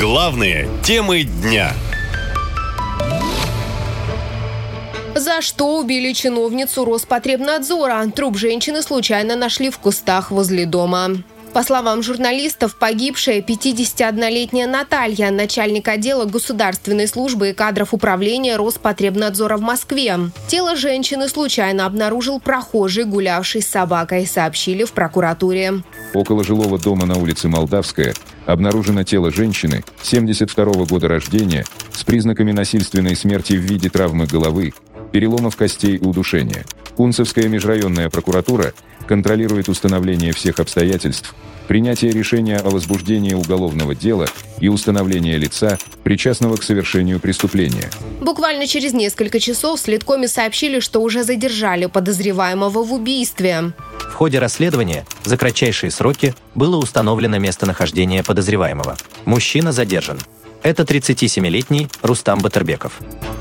Главные темы дня. За что убили чиновницу Роспотребнадзора? Труп женщины случайно нашли в кустах возле дома. По словам журналистов, погибшая 51-летняя Наталья, начальник отдела государственной службы и кадров управления Роспотребнадзора в Москве. Тело женщины случайно обнаружил прохожий, гулявший с собакой, сообщили в прокуратуре. Около жилого дома на улице Молдавская обнаружено тело женщины 72 -го года рождения с признаками насильственной смерти в виде травмы головы, переломов костей и удушения. Кунцевская межрайонная прокуратура контролирует установление всех обстоятельств, принятие решения о возбуждении уголовного дела и установление лица, причастного к совершению преступления. Буквально через несколько часов следкоме сообщили, что уже задержали подозреваемого в убийстве. В ходе расследования за кратчайшие сроки было установлено местонахождение подозреваемого. Мужчина задержан. Это 37-летний Рустам Батырбеков.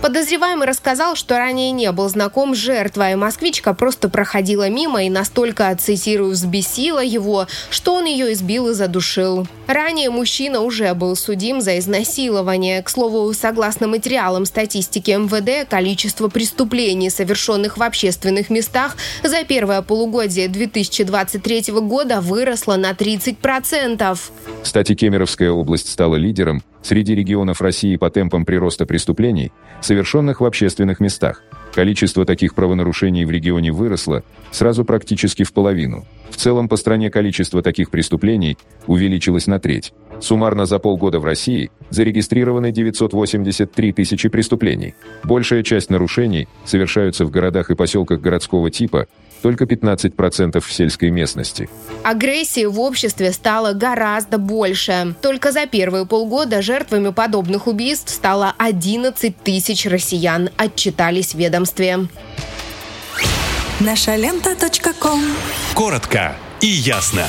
Подозреваемый рассказал, что ранее не был знаком с жертвой. Москвичка просто проходила мимо и настолько, цитирую, взбесила его, что он ее избил и задушил. Ранее мужчина уже был судим за изнасилование. К слову, согласно материалам статистики МВД, количество преступлений, совершенных в общественных местах, за первое полугодие 2023 года выросло на 30%. Кстати, Кемеровская область стала лидером среди регионов России по темпам прироста преступлений, в общественных местах. Количество таких правонарушений в регионе выросло сразу практически в половину. В целом по стране количество таких преступлений увеличилось на треть. Суммарно за полгода в России зарегистрированы 983 тысячи преступлений. Большая часть нарушений совершаются в городах и поселках городского типа, только 15% в сельской местности. Агрессии в обществе стало гораздо больше. Только за первые полгода жертвами подобных убийств стало 11 тысяч россиян, отчитались в ведомстве. Наша лента. Коротко и ясно.